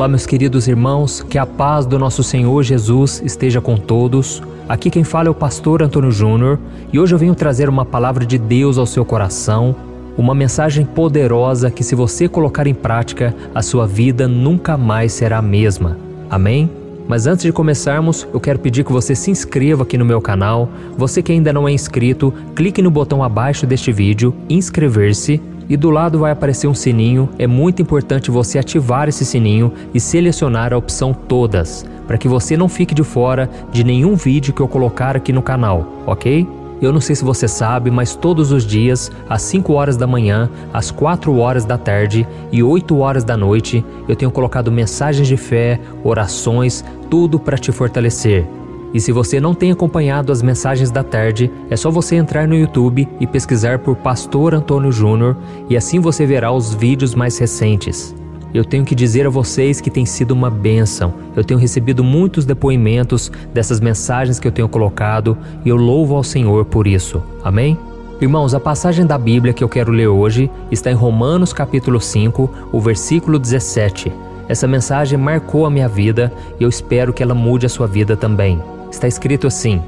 Olá, meus queridos irmãos, que a paz do nosso Senhor Jesus esteja com todos. Aqui quem fala é o pastor Antônio Júnior e hoje eu venho trazer uma palavra de Deus ao seu coração, uma mensagem poderosa que, se você colocar em prática, a sua vida nunca mais será a mesma. Amém? Mas antes de começarmos, eu quero pedir que você se inscreva aqui no meu canal. Você que ainda não é inscrito, clique no botão abaixo deste vídeo, inscrever-se e do lado vai aparecer um sininho. É muito importante você ativar esse sininho e selecionar a opção Todas, para que você não fique de fora de nenhum vídeo que eu colocar aqui no canal, ok? Eu não sei se você sabe, mas todos os dias, às 5 horas da manhã, às 4 horas da tarde e 8 horas da noite, eu tenho colocado mensagens de fé, orações, tudo para te fortalecer. E se você não tem acompanhado as mensagens da tarde, é só você entrar no YouTube e pesquisar por Pastor Antônio Júnior e assim você verá os vídeos mais recentes. Eu tenho que dizer a vocês que tem sido uma bênção. Eu tenho recebido muitos depoimentos dessas mensagens que eu tenho colocado e eu louvo ao Senhor por isso. Amém? Irmãos, a passagem da Bíblia que eu quero ler hoje está em Romanos capítulo 5, o versículo 17. Essa mensagem marcou a minha vida e eu espero que ela mude a sua vida também está escrito assim: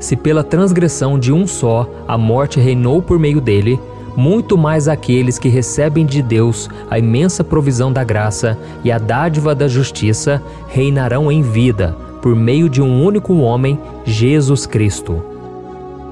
Se pela transgressão de um só a morte reinou por meio dele, muito mais aqueles que recebem de Deus a imensa provisão da graça e a dádiva da justiça reinarão em vida por meio de um único homem, Jesus Cristo.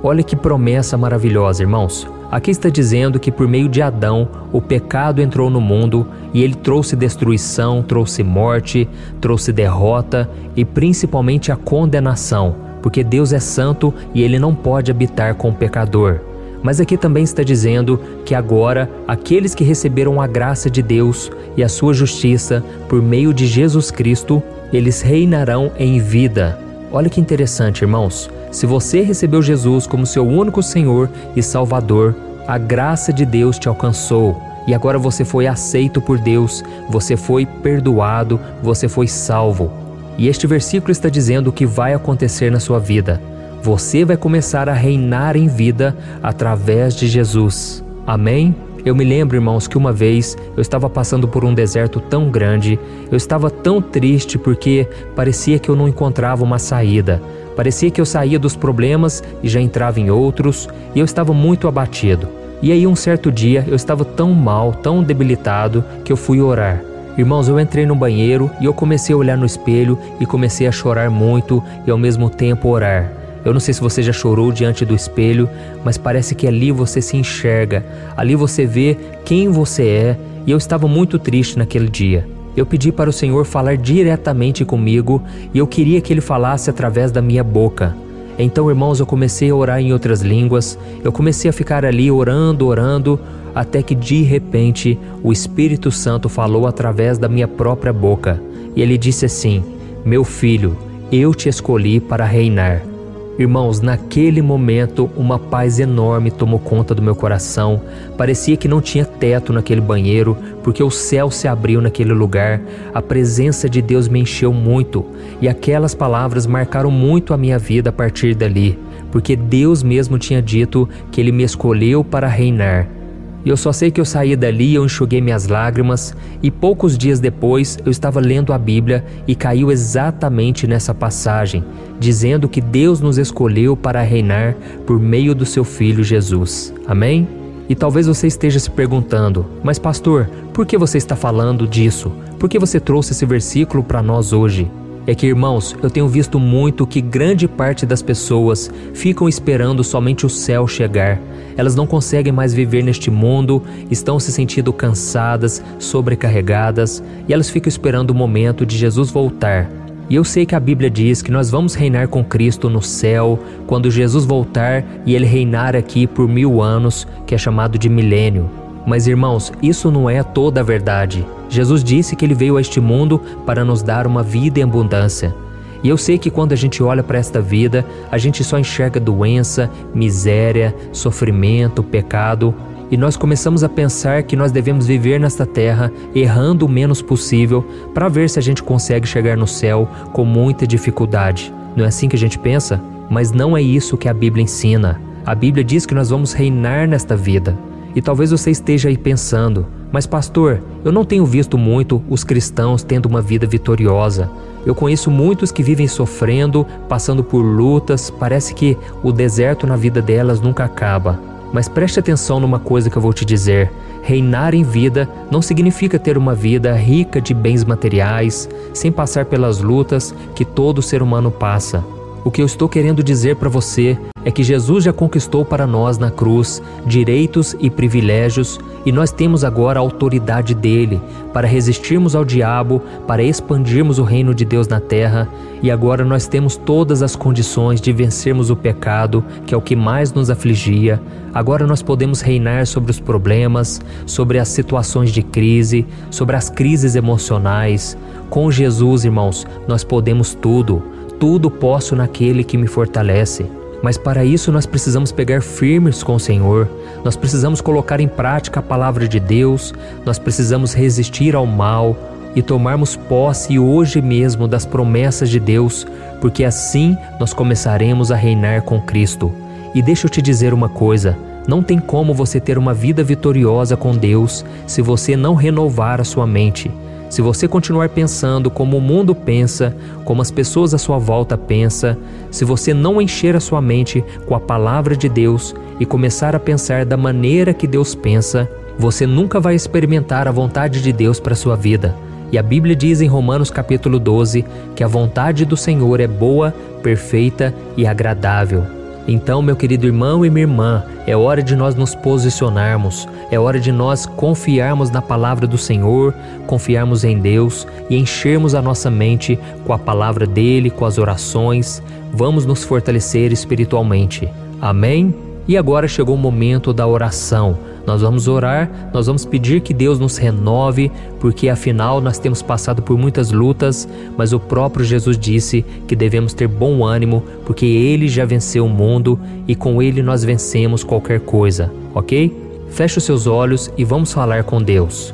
Olha que promessa maravilhosa, irmãos. Aqui está dizendo que por meio de Adão o pecado entrou no mundo e ele trouxe destruição, trouxe morte, trouxe derrota e principalmente a condenação, porque Deus é santo e ele não pode habitar com o pecador. Mas aqui também está dizendo que agora aqueles que receberam a graça de Deus e a sua justiça por meio de Jesus Cristo, eles reinarão em vida. Olha que interessante, irmãos. Se você recebeu Jesus como seu único Senhor e Salvador, a graça de Deus te alcançou e agora você foi aceito por Deus, você foi perdoado, você foi salvo. E este versículo está dizendo o que vai acontecer na sua vida. Você vai começar a reinar em vida através de Jesus. Amém? Eu me lembro, irmãos, que uma vez eu estava passando por um deserto tão grande, eu estava tão triste porque parecia que eu não encontrava uma saída. Parecia que eu saía dos problemas e já entrava em outros, e eu estava muito abatido. E aí, um certo dia, eu estava tão mal, tão debilitado, que eu fui orar. Irmãos, eu entrei no banheiro e eu comecei a olhar no espelho e comecei a chorar muito e ao mesmo tempo orar. Eu não sei se você já chorou diante do espelho, mas parece que ali você se enxerga, ali você vê quem você é, e eu estava muito triste naquele dia. Eu pedi para o Senhor falar diretamente comigo e eu queria que Ele falasse através da minha boca. Então, irmãos, eu comecei a orar em outras línguas, eu comecei a ficar ali orando, orando, até que de repente o Espírito Santo falou através da minha própria boca e ele disse assim: Meu filho, eu te escolhi para reinar. Irmãos, naquele momento uma paz enorme tomou conta do meu coração. Parecia que não tinha teto naquele banheiro, porque o céu se abriu naquele lugar. A presença de Deus me encheu muito e aquelas palavras marcaram muito a minha vida a partir dali, porque Deus mesmo tinha dito que Ele me escolheu para reinar. E eu só sei que eu saí dali, eu enxuguei minhas lágrimas, e poucos dias depois eu estava lendo a Bíblia e caiu exatamente nessa passagem, dizendo que Deus nos escolheu para reinar por meio do seu Filho Jesus. Amém? E talvez você esteja se perguntando, mas pastor, por que você está falando disso? Por que você trouxe esse versículo para nós hoje? É que, irmãos, eu tenho visto muito que grande parte das pessoas ficam esperando somente o céu chegar. Elas não conseguem mais viver neste mundo, estão se sentindo cansadas, sobrecarregadas e elas ficam esperando o momento de Jesus voltar. E eu sei que a Bíblia diz que nós vamos reinar com Cristo no céu quando Jesus voltar e ele reinar aqui por mil anos, que é chamado de milênio. Mas irmãos, isso não é toda a verdade. Jesus disse que ele veio a este mundo para nos dar uma vida em abundância. E eu sei que quando a gente olha para esta vida, a gente só enxerga doença, miséria, sofrimento, pecado, e nós começamos a pensar que nós devemos viver nesta terra errando o menos possível para ver se a gente consegue chegar no céu com muita dificuldade. Não é assim que a gente pensa? Mas não é isso que a Bíblia ensina. A Bíblia diz que nós vamos reinar nesta vida. E talvez você esteja aí pensando: mas, pastor, eu não tenho visto muito os cristãos tendo uma vida vitoriosa. Eu conheço muitos que vivem sofrendo, passando por lutas, parece que o deserto na vida delas nunca acaba. Mas preste atenção numa coisa que eu vou te dizer: reinar em vida não significa ter uma vida rica de bens materiais, sem passar pelas lutas que todo ser humano passa. O que eu estou querendo dizer para você é que Jesus já conquistou para nós na cruz direitos e privilégios e nós temos agora a autoridade dele para resistirmos ao diabo, para expandirmos o reino de Deus na terra e agora nós temos todas as condições de vencermos o pecado, que é o que mais nos afligia. Agora nós podemos reinar sobre os problemas, sobre as situações de crise, sobre as crises emocionais. Com Jesus, irmãos, nós podemos tudo. Tudo posso naquele que me fortalece. Mas para isso nós precisamos pegar firmes com o Senhor, nós precisamos colocar em prática a palavra de Deus, nós precisamos resistir ao mal e tomarmos posse hoje mesmo das promessas de Deus, porque assim nós começaremos a reinar com Cristo. E deixa eu te dizer uma coisa: não tem como você ter uma vida vitoriosa com Deus se você não renovar a sua mente. Se você continuar pensando como o mundo pensa, como as pessoas à sua volta pensam, se você não encher a sua mente com a palavra de Deus e começar a pensar da maneira que Deus pensa, você nunca vai experimentar a vontade de Deus para sua vida. E a Bíblia diz em Romanos capítulo 12 que a vontade do Senhor é boa, perfeita e agradável. Então, meu querido irmão e minha irmã, é hora de nós nos posicionarmos, é hora de nós confiarmos na palavra do Senhor, confiarmos em Deus e enchermos a nossa mente com a palavra dele, com as orações. Vamos nos fortalecer espiritualmente. Amém? E agora chegou o momento da oração. Nós vamos orar, nós vamos pedir que Deus nos renove, porque afinal nós temos passado por muitas lutas, mas o próprio Jesus disse que devemos ter bom ânimo, porque ele já venceu o mundo e com ele nós vencemos qualquer coisa, ok? Feche os seus olhos e vamos falar com Deus.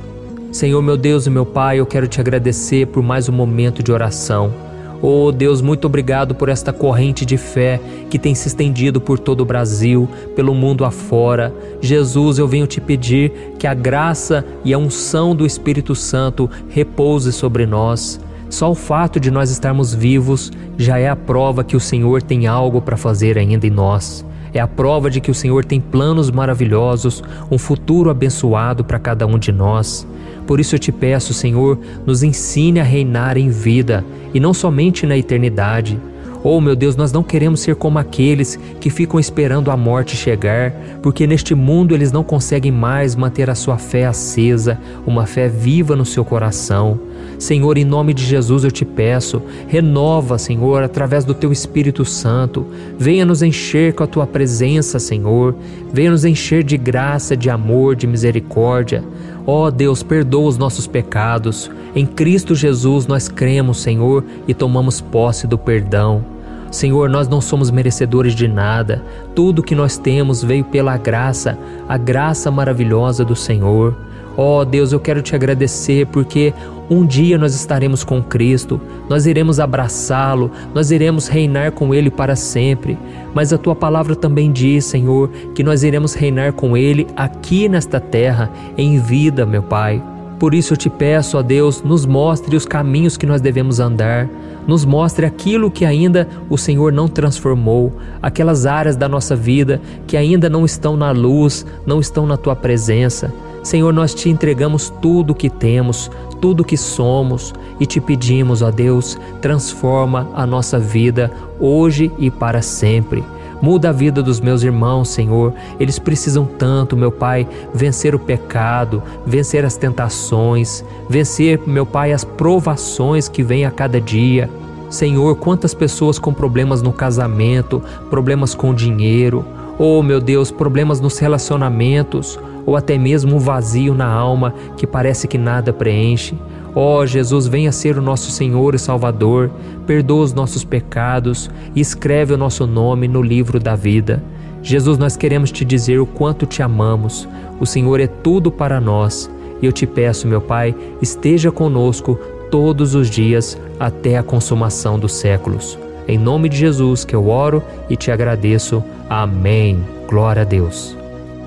Senhor meu Deus e meu Pai, eu quero te agradecer por mais um momento de oração. Oh Deus, muito obrigado por esta corrente de fé que tem se estendido por todo o Brasil, pelo mundo afora. Jesus, eu venho te pedir que a graça e a unção do Espírito Santo repouse sobre nós. Só o fato de nós estarmos vivos já é a prova que o Senhor tem algo para fazer ainda em nós. É a prova de que o Senhor tem planos maravilhosos, um futuro abençoado para cada um de nós. Por isso eu te peço, Senhor, nos ensine a reinar em vida e não somente na eternidade. Oh, meu Deus, nós não queremos ser como aqueles que ficam esperando a morte chegar, porque neste mundo eles não conseguem mais manter a sua fé acesa, uma fé viva no seu coração. Senhor, em nome de Jesus eu te peço, renova, Senhor, através do teu Espírito Santo. Venha nos encher com a tua presença, Senhor. Venha nos encher de graça, de amor, de misericórdia. Ó oh, Deus, perdoa os nossos pecados. Em Cristo Jesus nós cremos, Senhor, e tomamos posse do perdão. Senhor, nós não somos merecedores de nada. Tudo que nós temos veio pela graça, a graça maravilhosa do Senhor. Ó oh, Deus, eu quero te agradecer porque um dia nós estaremos com Cristo, nós iremos abraçá-lo, nós iremos reinar com Ele para sempre. Mas a tua palavra também diz, Senhor, que nós iremos reinar com Ele aqui nesta terra, em vida, meu Pai. Por isso eu te peço, ó Deus, nos mostre os caminhos que nós devemos andar, nos mostre aquilo que ainda o Senhor não transformou, aquelas áreas da nossa vida que ainda não estão na luz, não estão na tua presença. Senhor, nós te entregamos tudo o que temos, tudo o que somos e te pedimos, ó Deus, transforma a nossa vida hoje e para sempre. Muda a vida dos meus irmãos, Senhor. Eles precisam tanto, meu Pai, vencer o pecado, vencer as tentações, vencer, meu Pai, as provações que vêm a cada dia. Senhor, quantas pessoas com problemas no casamento, problemas com dinheiro, oh meu Deus, problemas nos relacionamentos, ou até mesmo um vazio na alma que parece que nada preenche. Ó oh, Jesus, venha ser o nosso Senhor e Salvador, perdoa os nossos pecados e escreve o nosso nome no livro da vida. Jesus, nós queremos te dizer o quanto te amamos. O Senhor é tudo para nós. E eu te peço, meu Pai, esteja conosco todos os dias até a consumação dos séculos. Em nome de Jesus que eu oro e te agradeço. Amém. Glória a Deus.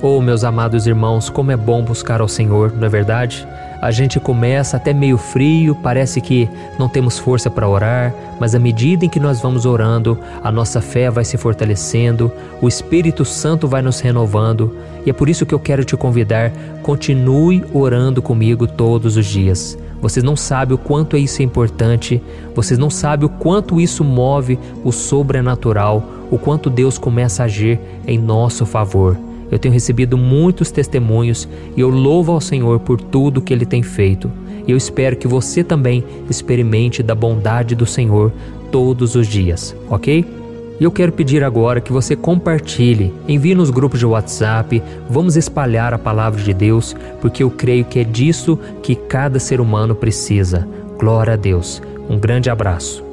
Oh, meus amados irmãos, como é bom buscar ao Senhor, não é verdade? A gente começa até meio frio, parece que não temos força para orar, mas à medida em que nós vamos orando, a nossa fé vai se fortalecendo, o Espírito Santo vai nos renovando, e é por isso que eu quero te convidar, continue orando comigo todos os dias. Vocês não sabem o quanto isso é importante, vocês não sabem o quanto isso move o sobrenatural, o quanto Deus começa a agir em nosso favor. Eu tenho recebido muitos testemunhos e eu louvo ao Senhor por tudo que Ele tem feito. E eu espero que você também experimente da bondade do Senhor todos os dias, ok? E eu quero pedir agora que você compartilhe, envie nos grupos de WhatsApp, vamos espalhar a palavra de Deus, porque eu creio que é disso que cada ser humano precisa. Glória a Deus. Um grande abraço.